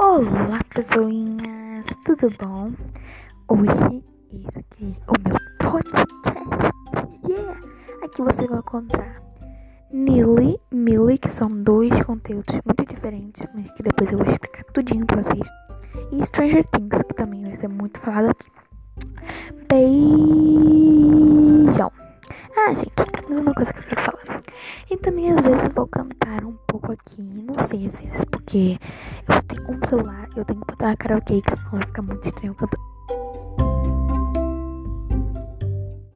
Olá, pessoinhas, tudo bom? Hoje é o meu podcast. Yeah! Aqui você vai encontrar Nili, Millie, que são dois conteúdos muito diferentes, mas que depois eu vou explicar tudinho pra vocês. E Stranger Things, que também vai ser muito falado aqui. Beijão! Ah, gente, mais uma coisa que eu quero falar. E também às vezes eu vou cantar um aqui, não sei às vezes, porque eu tenho um celular, eu tenho que botar karaokê, que senão vai ficar muito estranho cantando.